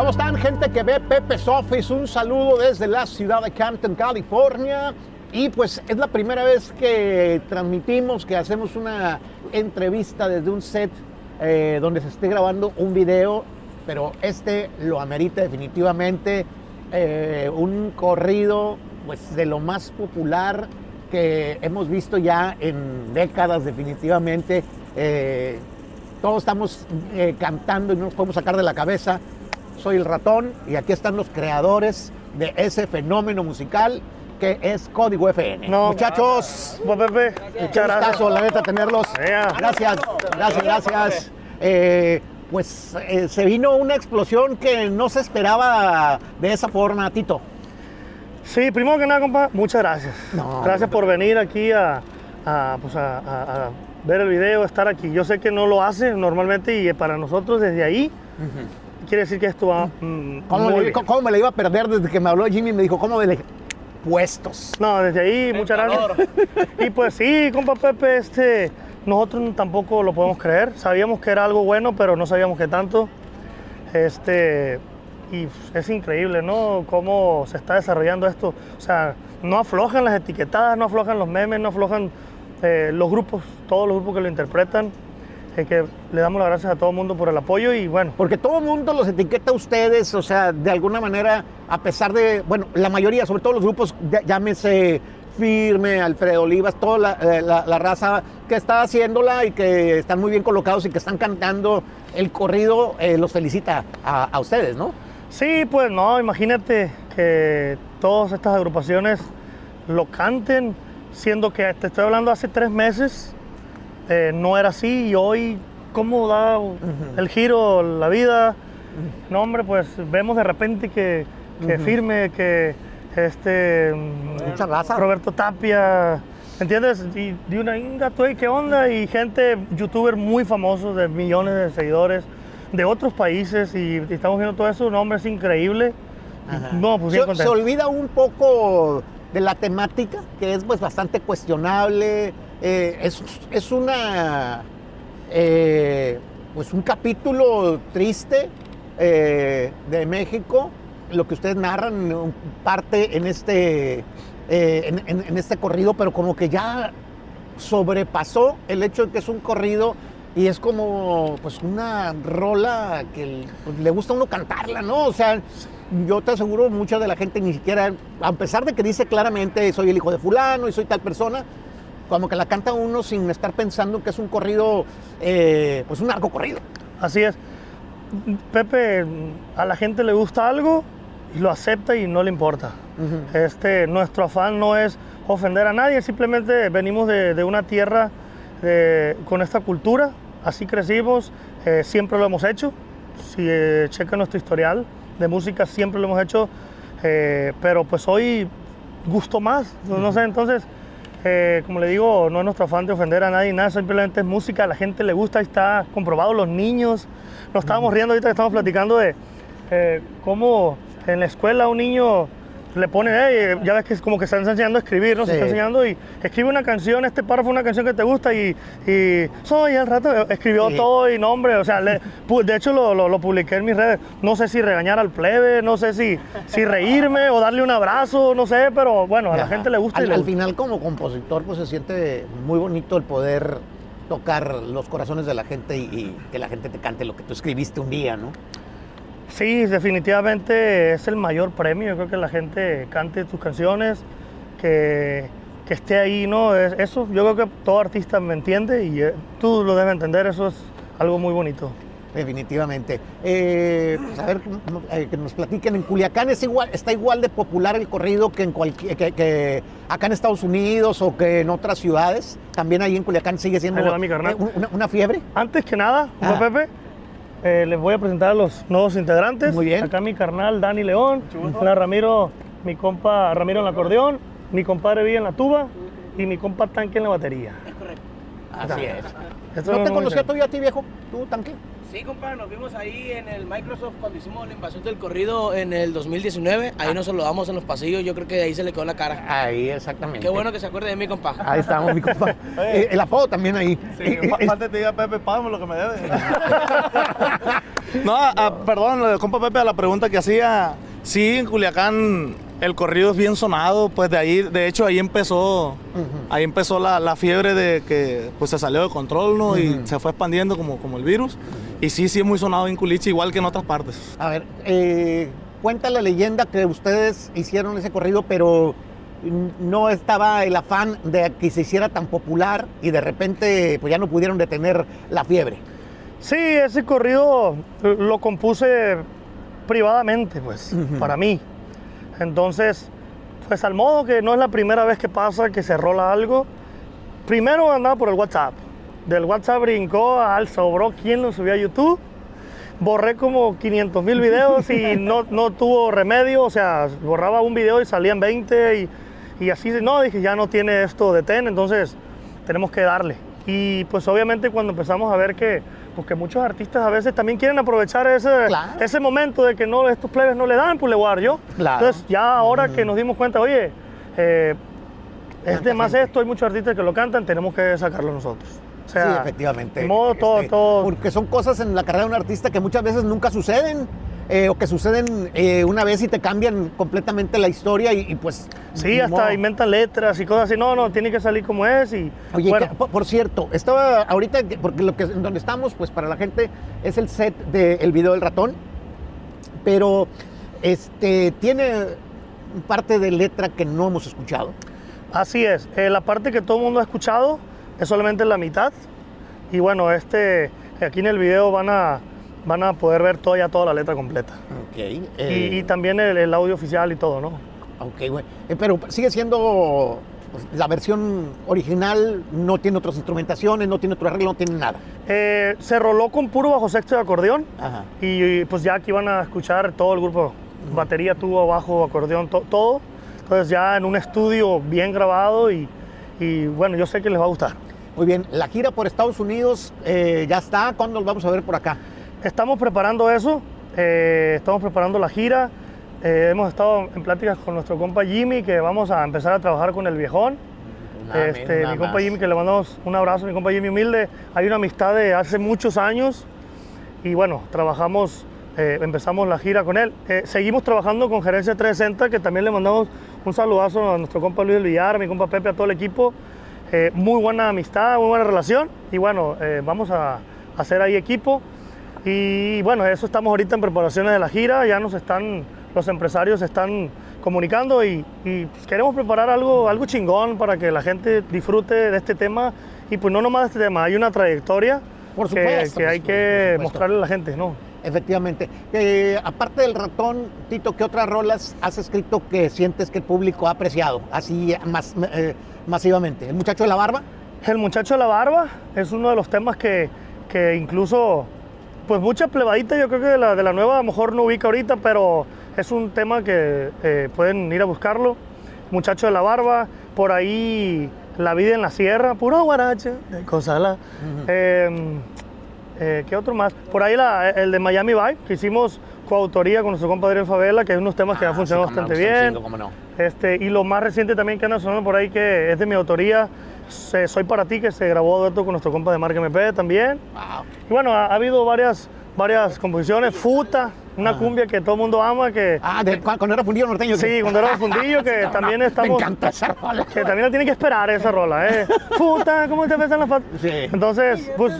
¿Cómo están, gente que ve Pepe Office? Un saludo desde la ciudad de Campton, California. Y pues es la primera vez que transmitimos, que hacemos una entrevista desde un set eh, donde se esté grabando un video, pero este lo amerita definitivamente. Eh, un corrido pues de lo más popular que hemos visto ya en décadas definitivamente. Eh, todos estamos cantando y no nos podemos sacar de la cabeza. Soy el ratón y aquí están los creadores de ese fenómeno musical que es Código FN. Muchachos, Pepe, muchas gracias. la neta, tenerlos. Gracias, gracias, gracias. Eh, pues eh, se vino una explosión que no se esperaba de esa forma, Tito. Sí, primero que nada, compa, muchas gracias. gracias por venir aquí a, pues ver el video, estar aquí. Yo sé que no lo hace normalmente y para nosotros desde ahí quiere decir que esto va. Mm, ¿Cómo, ¿Cómo, me la iba a perder desde que me habló Jimmy y me dijo, ¿cómo me le puestos. No, desde ahí, muchas gracias. y pues sí, compa Pepe, este, nosotros tampoco lo podemos creer. Sabíamos que era algo bueno, pero no sabíamos que tanto. Este, y es increíble, ¿no? Cómo se está desarrollando esto. O sea, no aflojan las etiquetadas, no aflojan los memes, no aflojan eh, los grupos, todos los grupos que lo interpretan que le damos las gracias a todo el mundo por el apoyo y bueno. Porque todo el mundo los etiqueta a ustedes, o sea, de alguna manera, a pesar de, bueno, la mayoría, sobre todo los grupos, llámese Firme, Alfredo Olivas, toda eh, la, raza que está haciéndola y que están muy bien colocados y que están cantando el corrido, eh, los felicita a, a ustedes, ¿no? Sí, pues no, imagínate que todas estas agrupaciones lo canten, siendo que te estoy hablando hace tres meses eh, no era así y hoy cómo da el giro la vida. No, hombre, pues vemos de repente que, firme, que este Mucha raza. Roberto Tapia, ¿entiendes? Y de una gato, ¿qué onda? Y gente, youtuber muy famosos de millones de seguidores de otros países y, estamos viendo todo eso, no, hombre, es increíble. No, pues bien se, se olvida un poco de la temática, que es pues bastante cuestionable, eh, es, una, eh, pues un capítulo triste eh, de México, lo que ustedes narran parte en este, en, este corrido, pero como que ya sobrepasó el hecho de que es un corrido y es como pues una rola que le gusta a uno cantarla, ¿no? O sea, yo te aseguro, mucha de la gente ni siquiera, a pesar de que dice claramente soy el hijo de fulano y soy tal persona, como que la canta uno sin estar pensando que es un corrido, eh, pues un largo corrido. Así es. Pepe, a la gente le gusta algo lo acepta y no le importa. este, nuestro afán no es ofender a nadie, simplemente venimos de, una tierra con esta cultura, así crecimos, eh, siempre lo hemos hecho. Si eh, checa nuestro historial de música, siempre lo hemos hecho, pero pues hoy gusto más, no sé, entonces eh, como le digo, no es nuestro afán de ofender a nadie, nada, simplemente es música, a la gente le gusta, está comprobado, los niños. Nos estábamos riendo ahorita que estamos platicando de eh, cómo en la escuela un niño le pone, ya ves que es como que están enseñando a escribir, ¿no? Se está enseñando y escribe una canción, este párrafo, una canción que te gusta y, y soy al rato escribió todo y nombre, o sea, de hecho lo, lo, publiqué en mis redes. No sé si regañar al plebe, no sé si, si reírme o darle un abrazo, no sé, pero bueno, a la gente le gusta. Al, final como compositor pues se siente muy bonito el poder tocar los corazones de la gente y, y que la gente te cante lo que tú escribiste un día, ¿no? Sí, definitivamente es el mayor premio. Yo creo que la gente cante tus canciones, que, esté ahí, ¿no? Es, eso yo creo que todo artista me entiende y eh, tú lo debes entender, eso es algo muy bonito. Definitivamente. Eh, pues, a ver, eh, que nos platiquen, en Culiacán es igual, está igual de popular el corrido que, en cualquier, que, acá en Estados Unidos o que en otras ciudades. También ahí en Culiacán sigue siendo una, fiebre. Antes que nada, ah. Pepe, eh, les voy a presentar a los nuevos integrantes. Muy bien. Acá mi carnal Dani León, la Ramiro, mi compa Ramiro en el acordeón, mi compadre Villa en la tuba y mi compa Tanque en la batería. Es correcto. Así es. ¿No te conocía todavía a ti, viejo? ¿Tú, tanque? Sí, compadre, nos vimos ahí en el Microsoft cuando hicimos la invasión del corrido en el 2019. Ahí nos saludamos en los pasillos. Yo creo que de ahí se le quedó la cara. Ahí, exactamente. Qué bueno que se acuerde de mí, compa. Ahí estamos, mi compa. Eh, el apodo también ahí. Sí, eh, falta te diga Pepe, págame lo que me debe. no, perdón, compa Pepe, a la pregunta que hacía. Sí, en Culiacán el corrido es bien sonado, pues de ahí, de hecho ahí empezó, ahí empezó la, fiebre de que pues se salió de control, ¿no? Y se fue expandiendo como, como el virus. Y sí, sí es muy sonado en Culichi, igual que en otras partes. A ver, eh, cuenta la leyenda que ustedes hicieron ese corrido, pero no estaba el afán de que se hiciera tan popular y de repente pues ya no pudieron detener la fiebre. Sí, ese corrido lo compuse privadamente, pues, para mí. Entonces, pues al modo que no es la primera vez que pasa que se rola algo, primero andaba por el WhatsApp. Del WhatsApp brincó al sobró quien lo subió a YouTube. Borré como 500 mil videos y no, no tuvo remedio, o sea, borraba un video y salían 20 y, y así, no, dije, ya no tiene esto de ten, entonces tenemos que darle. Y pues obviamente cuando empezamos a ver que porque muchos artistas a veces también quieren aprovechar ese, ese momento de que no estos plebes no le dan, pues le voy a dar yo. Entonces, ya ahora que nos dimos cuenta, oye, eh, es de más esto, hay muchos artistas que lo cantan, tenemos que sacarlo nosotros. sí, efectivamente. De modo, todo, este, todo. Porque son cosas en la carrera de un artista que muchas veces nunca suceden. Eh, o que suceden eh, una vez y te cambian completamente la historia y, pues... Sí, hasta inventan letras y cosas así. No, no, tiene que salir como es y... Oye, por, cierto, estaba ahorita, porque lo que, donde estamos, pues para la gente es el set del video del ratón, pero este tiene parte de letra que no hemos escuchado. Así es, eh, la parte que todo el mundo ha escuchado es solamente la mitad y bueno, este, aquí en el video van a van a poder ver toda, ya toda la letra completa. Ok. y, eh, también el, audio oficial y todo, ¿no? Ok, güey. Eh, pero sigue siendo pues, la versión original, no tiene otras instrumentaciones, no tiene otro arreglo, no tiene nada. Eh, se roló con puro bajo sexto de acordeón. Ajá. Y, pues ya aquí van a escuchar todo el grupo. Batería, tubo, bajo, acordeón, todo. Entonces ya en un estudio bien grabado y, y bueno, yo sé que les va a gustar. Muy bien, la gira por Estados Unidos ya está. ¿Cuándo los vamos a ver por acá? Estamos preparando eso, eh, estamos preparando la gira. Eh, hemos estado en pláticas con nuestro compa Jimmy, que vamos a empezar a trabajar con el viejón. este, mi compa Jimmy, que le mandamos un abrazo, mi compa Jimmy Humilde. Hay una amistad de hace muchos años y bueno, trabajamos, eh, empezamos la gira con él. seguimos trabajando con Gerencia 360, que también le mandamos un saludazo a nuestro compa Luis Villar, a mi compa Pepe, a todo el equipo. muy buena amistad, muy buena relación y bueno, vamos a hacer ahí equipo. Y bueno, eso estamos ahorita en preparaciones de la gira, ya nos están, los empresarios están comunicando y, pues, queremos preparar algo, algo chingón para que la gente disfrute de este tema y pues no nomás de este tema, hay una trayectoria por supuesto, que, hay que mostrarle a la gente, ¿no? Efectivamente. Eh, aparte del ratón, Tito, ¿qué otras rolas has escrito que sientes que el público ha apreciado así más, eh, masivamente? ¿El muchacho de la barba? El muchacho de la barba es uno de los temas que, que incluso pues mucha plebadita, yo creo que de la, de la nueva a lo mejor no ubica ahorita, pero es un tema que eh, pueden ir a buscarlo. Muchacho de la barba, por ahí La vida en la sierra, puro guarache, de Cosala. Em, eh, ¿Qué otro más? Por ahí el de Miami Vibe, que hicimos coautoría con nuestro compadre Favela, que es unos temas que han ah, funcionado bastante bien. este, y lo más reciente también que anda sonando por ahí, que es de mi autoría, soy para ti, que se grabó dueto con nuestro compa de Marca MP también. Y bueno, ha, habido varias, varias composiciones. Futa, una cumbia que todo el mundo ama. Que, ah, cuando era fundillo norteño. Sí, cuando era fundillo, que también estamos. Me encanta esa rola. Que también la tienen que esperar esa rola, ¿eh? Futa, ¿cómo te pesan las patas? Sí. Entonces, pues,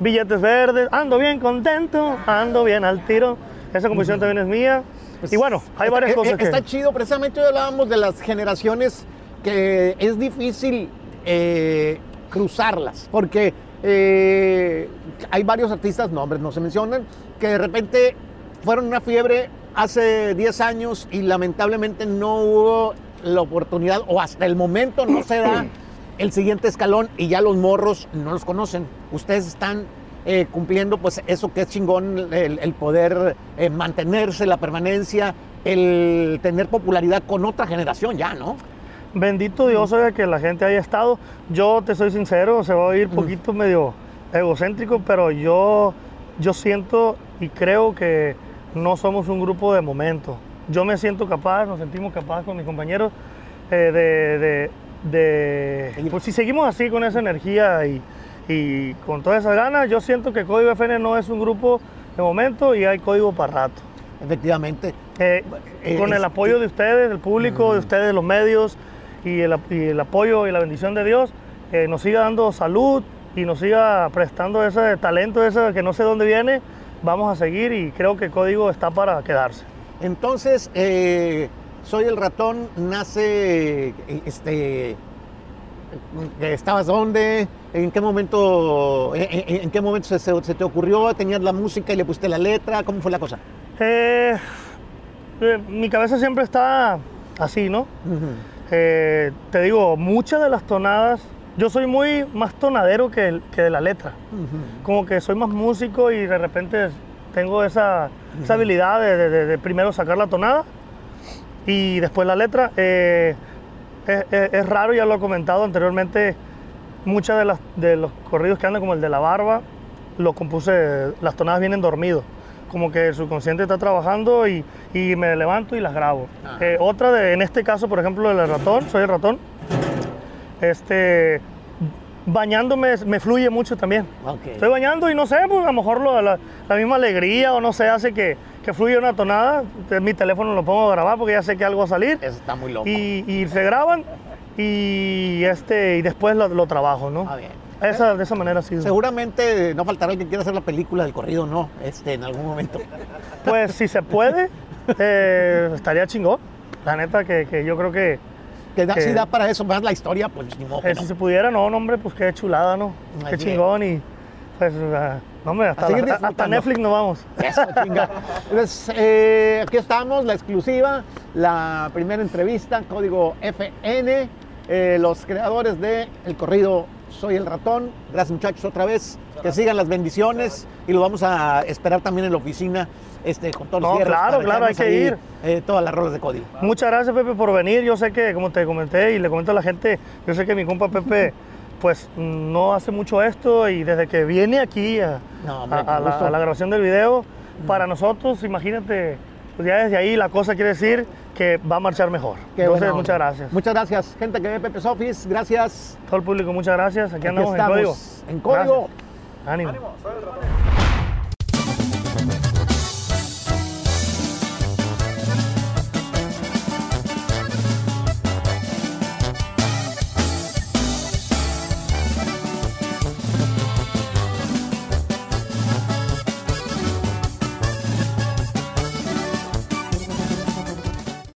billetes verdes, ando bien contento, ando bien al tiro. Esa composición también es mía. Pues, y bueno, hay varias cosas está, que... Está chido, precisamente hoy hablábamos de las generaciones que es difícil eh, cruzarlas, porque eh, hay varios artistas, nombres no se mencionan, que de repente fueron una fiebre hace 10 años y lamentablemente no hubo la oportunidad o hasta el momento no se da el siguiente escalón y ya los morros no los conocen. Ustedes están eh, cumpliendo pues eso que es chingón, el, poder mantenerse, la permanencia, el tener popularidad con otra generación ya, ¿no? Bendito Dios oiga que la gente haya estado. Yo te soy sincero, se va a oír poquito medio egocéntrico, pero yo, yo siento y creo que no somos un grupo de momento. Yo me siento capaz, nos sentimos capaz con mis compañeros eh, de, de, pues si seguimos así con esa energía y, y con todas esas ganas, yo siento que Código FN no es un grupo de momento y hay código para rato. Efectivamente. Eh, con el apoyo de ustedes, del público, de ustedes, los medios y el, el, apoyo y la bendición de Dios, eh, nos siga dando salud y nos siga prestando ese talento, ese que no sé dónde viene, vamos a seguir y creo que Código está para quedarse. Entonces, eh, Soy el Ratón nace, este, ¿estabas dónde? ¿En qué momento, en, en qué momento se, se, te ocurrió? ¿Tenías la música y le pusiste la letra? ¿Cómo fue la cosa? Eh, eh, mi cabeza siempre está así, ¿no? Uh -huh. Eh, te digo, muchas de las tonadas, yo soy muy más tonadero que, que de la letra. Uh -huh. Como que soy más músico y de repente tengo esa, uh -huh. esa habilidad de, de, de, primero sacar la tonada y después la letra. Eh, es, es, es, raro, ya lo he comentado anteriormente, muchas de, las, de los corridos que andan como el de la barba, lo compuse, las tonadas vienen dormidos como que el subconsciente está trabajando y, y me levanto y las grabo. Eh, otra de, en este caso, por ejemplo, el ratón, soy el ratón, este, bañándome me fluye mucho también. Okay. Estoy bañando y no sé, pues a lo mejor lo, la, la, misma alegría o no sé, hace que, que fluya una tonada. Mi teléfono lo pongo a grabar porque ya sé que algo va a salir. Eso está muy loco. Y, y se graban y, este, y después lo, lo trabajo, ¿no? Ah, bien. Esa, de esa manera sí. Seguramente no faltará el que quiera hacer la película del corrido, ¿no? Este, en algún momento. Pues si se puede, eh, estaría chingón. La neta que, que yo creo que... Que, da, que si da para eso, más la historia, pues ni modo. Eh, no. Si se pudiera, no, no, hombre, pues qué chulada, ¿no? Ay, qué chingón y... Pues, uh, no, hombre, hasta, la, hasta, Netflix no vamos. Eso, chinga. pues, eh, aquí estamos, la exclusiva, la primera entrevista, código FN, eh, los creadores de El Corrido soy el ratón. Gracias muchachos otra vez. Que sigan las bendiciones y lo vamos a esperar también en la oficina este, con todos no, los cierres. Claro, claro, hay que ir. Eh, todas las rolas de código. Muchas gracias Pepe por venir. Yo sé que, como te comenté y le comento a la gente, yo sé que mi compa Pepe pues no hace mucho esto y desde que viene aquí a, no, hombre, a, a, la, a la, grabación del video, mm. para nosotros, imagínate, pues ya desde ahí la cosa quiere decir que va a marchar mejor. Qué Entonces, bueno. muchas gracias. Muchas gracias, gente que ve Pepe Office, gracias. Todo el público, muchas gracias. Aquí, Aquí andamos estamos en código. En código. Gracias. Ánimo. Ánimo.